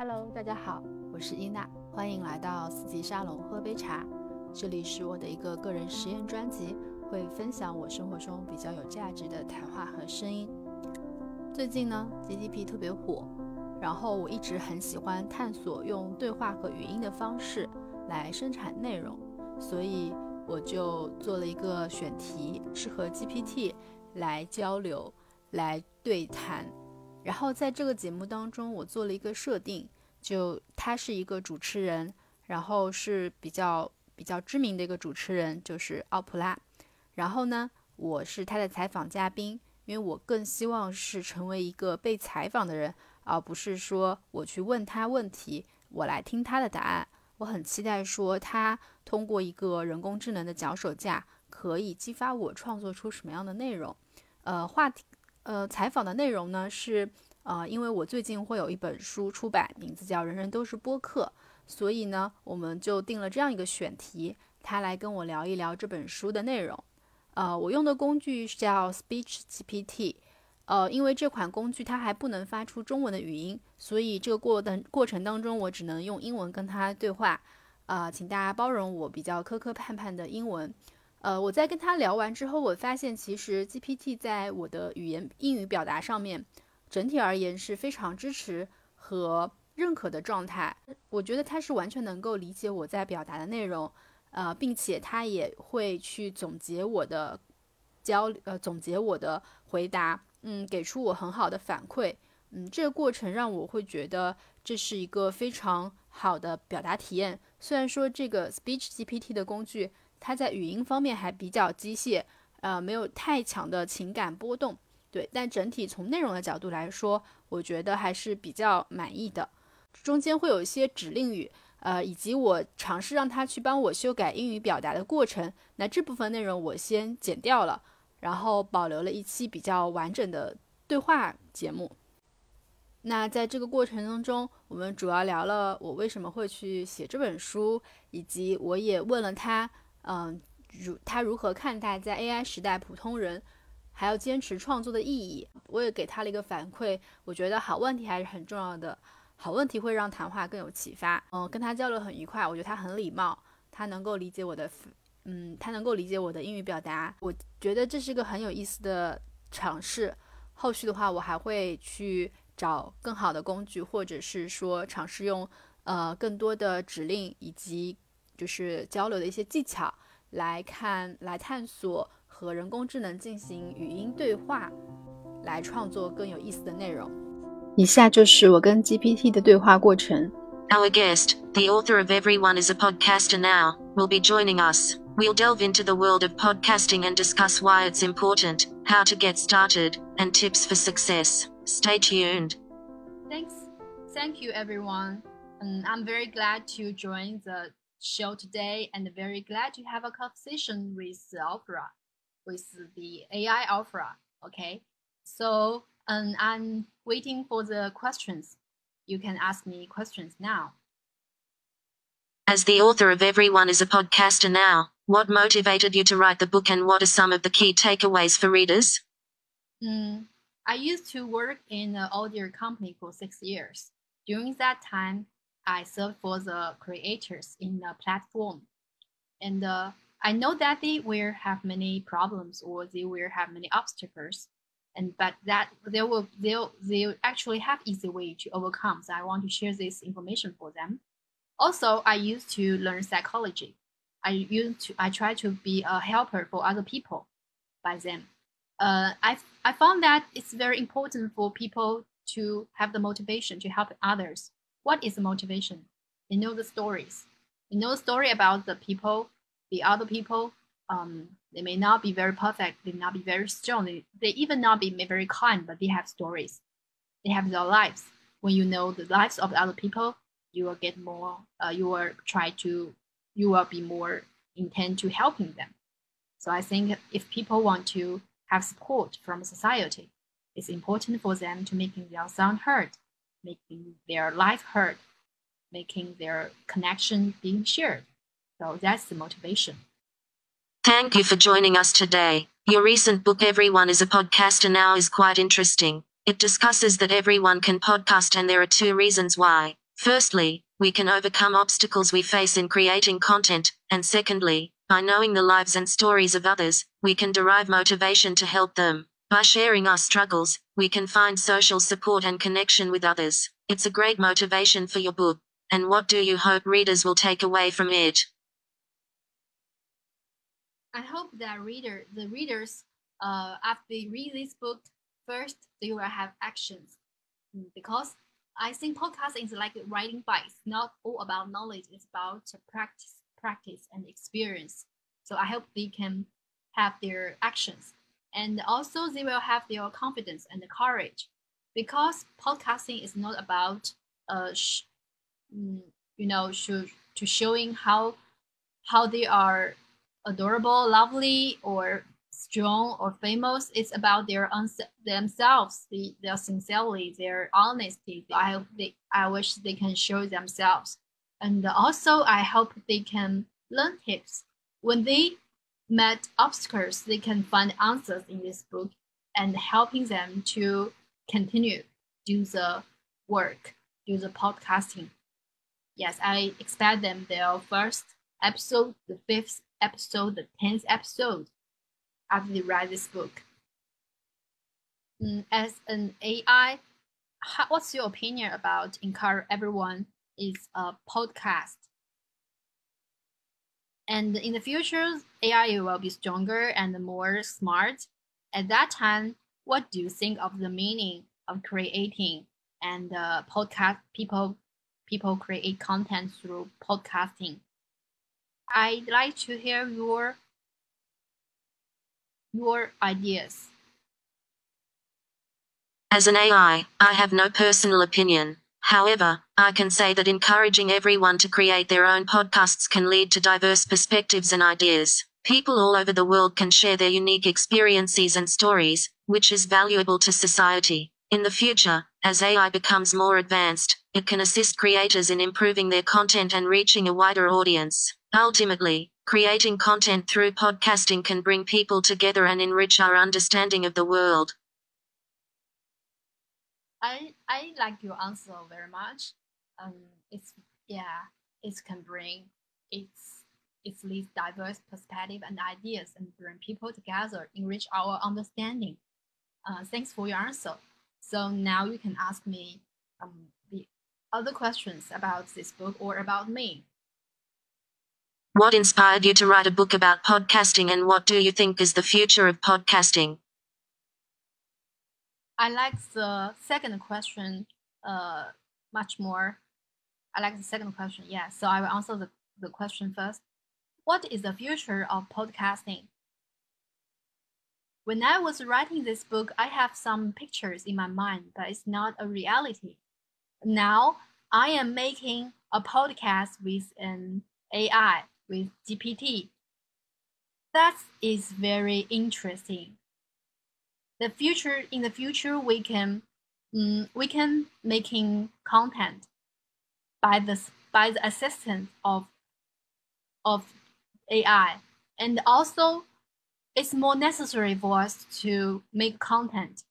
Hello，大家好，我是伊娜，欢迎来到四季沙龙喝杯茶。这里是我的一个个人实验专辑，会分享我生活中比较有价值的谈话和声音。最近呢，GDP 特别火，然后我一直很喜欢探索用对话和语音的方式来生产内容，所以我就做了一个选题，是和 GPT 来交流、来对谈。然后在这个节目当中，我做了一个设定，就他是一个主持人，然后是比较比较知名的一个主持人，就是奥普拉。然后呢，我是他的采访嘉宾，因为我更希望是成为一个被采访的人，而不是说我去问他问题，我来听他的答案。我很期待说他通过一个人工智能的脚手架，可以激发我创作出什么样的内容。呃，话题。呃，采访的内容呢是，呃，因为我最近会有一本书出版，名字叫《人人都是播客》，所以呢，我们就定了这样一个选题，他来跟我聊一聊这本书的内容。呃，我用的工具是叫 Speech GPT，呃，因为这款工具它还不能发出中文的语音，所以这个过程过程当中，我只能用英文跟他对话。啊，请大家包容我比较磕磕绊绊的英文。呃，我在跟他聊完之后，我发现其实 GPT 在我的语言英语表达上面，整体而言是非常支持和认可的状态。我觉得他是完全能够理解我在表达的内容，呃，并且他也会去总结我的交呃总结我的回答，嗯，给出我很好的反馈，嗯，这个过程让我会觉得这是一个非常好的表达体验。虽然说这个 Speech GPT 的工具。它在语音方面还比较机械，呃，没有太强的情感波动，对。但整体从内容的角度来说，我觉得还是比较满意的。中间会有一些指令语，呃，以及我尝试让他去帮我修改英语表达的过程。那这部分内容我先剪掉了，然后保留了一期比较完整的对话节目。那在这个过程当中，我们主要聊了我为什么会去写这本书，以及我也问了他。嗯，如他如何看待在 AI 时代普通人还要坚持创作的意义？我也给他了一个反馈，我觉得好问题还是很重要的，好问题会让谈话更有启发。嗯，跟他交流很愉快，我觉得他很礼貌，他能够理解我的，嗯，他能够理解我的英语表达，我觉得这是个很有意思的尝试。后续的话，我还会去找更好的工具，或者是说尝试用呃更多的指令以及。就是交流的一些技巧，来看、来探索和人工智能进行语音对话，来创作更有意思的内容。以下就是我跟 GPT 的对话过程。Our guest, the author of Everyone is a Podcaster Now, will be joining us. We'll delve into the world of podcasting and discuss why it's important, how to get started, and tips for success. Stay tuned. Thanks. Thank you, everyone. I'm very glad to join the show today and very glad to have a conversation with the Oprah with the AI Oprah. Okay, so um, I'm waiting for the questions. You can ask me questions now. As the author of Everyone is a Podcaster Now, what motivated you to write the book and what are some of the key takeaways for readers? Mm, I used to work in an audio company for six years. During that time, I served for the creators in the platform. And uh, I know that they will have many problems or they will have many obstacles. And but that they will they'll they'll actually have easy way to overcome. So I want to share this information for them. Also, I used to learn psychology. I used to I try to be a helper for other people by them. Uh, I I found that it's very important for people to have the motivation to help others what is the motivation? You know the stories. You know the story about the people, the other people. Um, they may not be very perfect. They may not be very strong. They, they even not be very kind, but they have stories. They have their lives. When you know the lives of the other people, you will get more. Uh, you will try to. You will be more intent to helping them. So I think if people want to have support from society, it's important for them to making their sound heard making their life heard, making their connection being shared. So that's the motivation. Thank you for joining us today. Your recent book, Everyone is a Podcaster Now, is quite interesting. It discusses that everyone can podcast, and there are two reasons why. Firstly, we can overcome obstacles we face in creating content, and secondly, by knowing the lives and stories of others, we can derive motivation to help them. By sharing our struggles, we can find social support and connection with others. It's a great motivation for your book. And what do you hope readers will take away from it? I hope that reader, the readers, uh, after they read this book, first they will have actions, mm, because I think podcasting is like riding bikes, not all about knowledge. It's about practice, practice and experience. So I hope they can have their actions and also they will have their confidence and the courage because podcasting is not about uh mm, you know to showing how how they are adorable lovely or strong or famous. It's about their own themselves the, their sincerity their honesty. I hope they i wish they can show themselves. And also i hope they can learn tips. When they met obstacles, they can find answers in this book and helping them to continue do the work, do the podcasting. Yes, I expect them their first episode, the fifth episode, the tenth episode after they read this book. Mm, as an AI, how, what's your opinion about encourage everyone is a podcast? And in the future, AI will be stronger and more smart. At that time, what do you think of the meaning of creating and uh, podcast people people create content through podcasting? I'd like to hear your your ideas. As an AI, I have no personal opinion. However, I can say that encouraging everyone to create their own podcasts can lead to diverse perspectives and ideas. People all over the world can share their unique experiences and stories, which is valuable to society. In the future, as AI becomes more advanced, it can assist creators in improving their content and reaching a wider audience. Ultimately, creating content through podcasting can bring people together and enrich our understanding of the world. I I like your answer very much. Um, it's yeah, it can bring its its least diverse perspective and ideas and bring people together, enrich our understanding. Uh, thanks for your answer. So now you can ask me um, the other questions about this book or about me. What inspired you to write a book about podcasting and what do you think is the future of podcasting? I like the second question uh, much more. I like the second question. Yeah, so I will answer the, the question first. What is the future of podcasting? When I was writing this book, I have some pictures in my mind, but it's not a reality. Now I am making a podcast with an AI, with GPT. That is very interesting the future in the future we can um, we can making content by the by the assistance of of AI and also it's more necessary for us to make content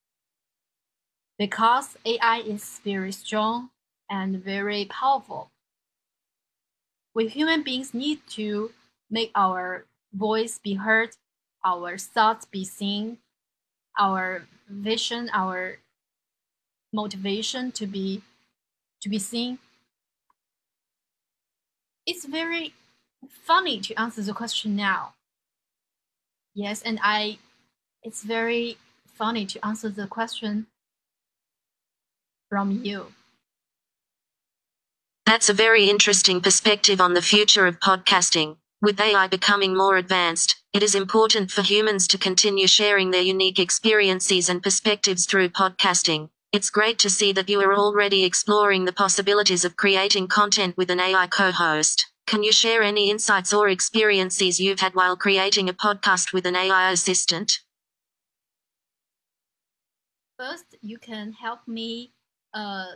because AI is very strong and very powerful. We human beings need to make our voice be heard, our thoughts be seen, our vision, our motivation to be to be seen. It's very funny to answer the question now. Yes, and I it's very funny to answer the question from you. That's a very interesting perspective on the future of podcasting. With AI becoming more advanced, it is important for humans to continue sharing their unique experiences and perspectives through podcasting. It's great to see that you are already exploring the possibilities of creating content with an AI co host. Can you share any insights or experiences you've had while creating a podcast with an AI assistant? First, you can help me uh,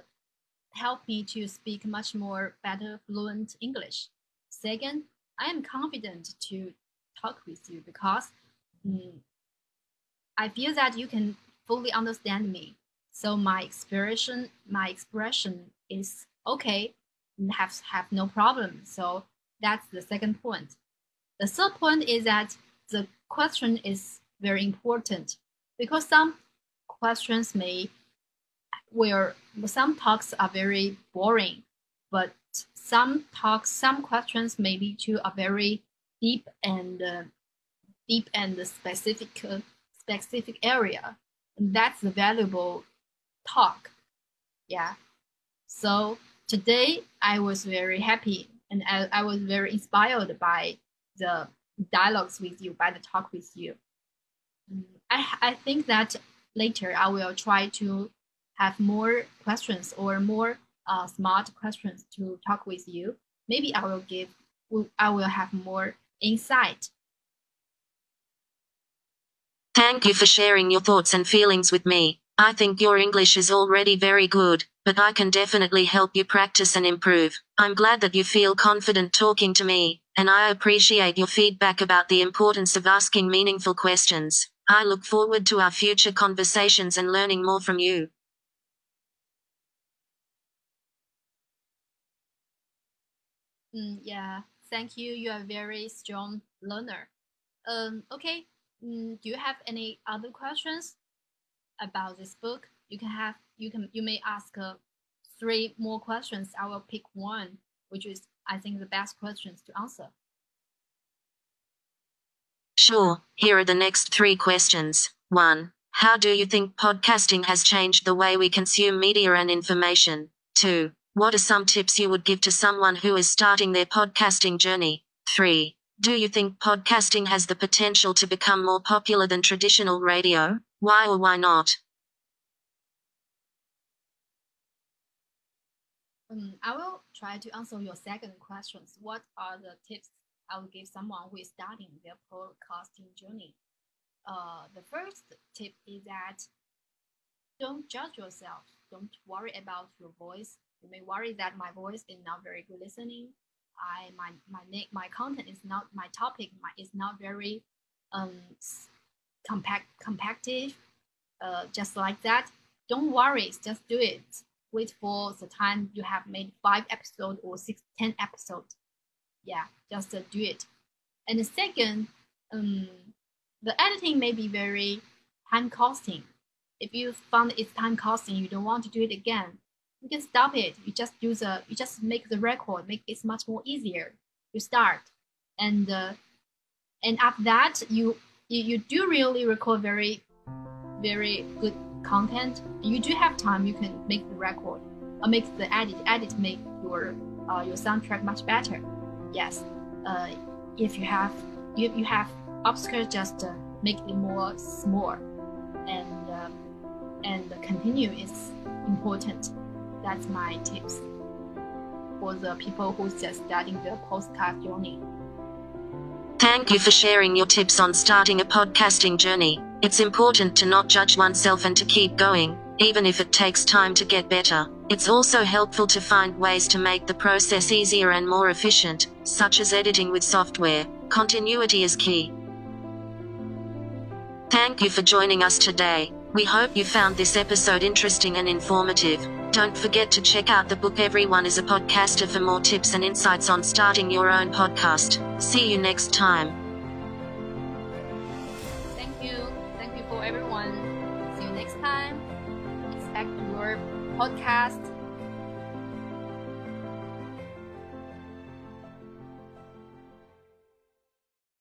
help me to speak much more better fluent English. Second, I am confident to talk with you because mm, I feel that you can fully understand me. So my expression, my expression is okay. have have no problem. So that's the second point. The third point is that the question is very important because some questions may where some talks are very boring, but some talks, some questions may be to a very deep and uh, deep and specific uh, specific area. And that's the valuable talk. Yeah. So today I was very happy and I, I was very inspired by the dialogues with you, by the talk with you. Mm, I, I think that later I will try to have more questions or more uh, smart questions to talk with you. Maybe I will give, I will have more insight. Thank you for sharing your thoughts and feelings with me. I think your English is already very good, but I can definitely help you practice and improve. I'm glad that you feel confident talking to me, and I appreciate your feedback about the importance of asking meaningful questions. I look forward to our future conversations and learning more from you. Mm, yeah, thank you. You are a very strong learner. Um, okay. Mm, do you have any other questions? about this book, you can have you can you may ask uh, three more questions. I will pick one, which is I think the best questions to answer. Sure. Here are the next three questions. One. How do you think podcasting has changed the way we consume media and information? Two. What are some tips you would give to someone who is starting their podcasting journey? 3. Do you think podcasting has the potential to become more popular than traditional radio? Why or why not? Um, I will try to answer your second questions. What are the tips I will give someone who is starting their podcasting journey? Uh, the first tip is that don't judge yourself. Don't worry about your voice. You may worry that my voice is not very good listening. I my my my content is not my topic. My is not very um compact compactive, uh, just like that. Don't worry, just do it. Wait for the time you have made five episodes or six, ten episodes. Yeah, just uh, do it. And the second, um, the editing may be very time costing. If you found it's time costing, you don't want to do it again, you can stop it. You just use the, you just make the record, make it much more easier. You start, and uh, and after that, you you, you do really record very, very good content, you do have time, you can make the record or make the edit. Edit make your uh, your soundtrack much better. Yes, uh, if you have if you have obstacles, just uh, make it more small, and uh, and continue is important. That's my tips for the people who's just starting their podcast journey. Thank you for sharing your tips on starting a podcasting journey. It's important to not judge oneself and to keep going, even if it takes time to get better. It's also helpful to find ways to make the process easier and more efficient, such as editing with software. Continuity is key. Thank you for joining us today. We hope you found this episode interesting and informative. Don't forget to check out the book Everyone is a Podcaster for more tips and insights on starting your own podcast. See you next time. Thank you. Thank you for everyone. See you next time. Expect your podcast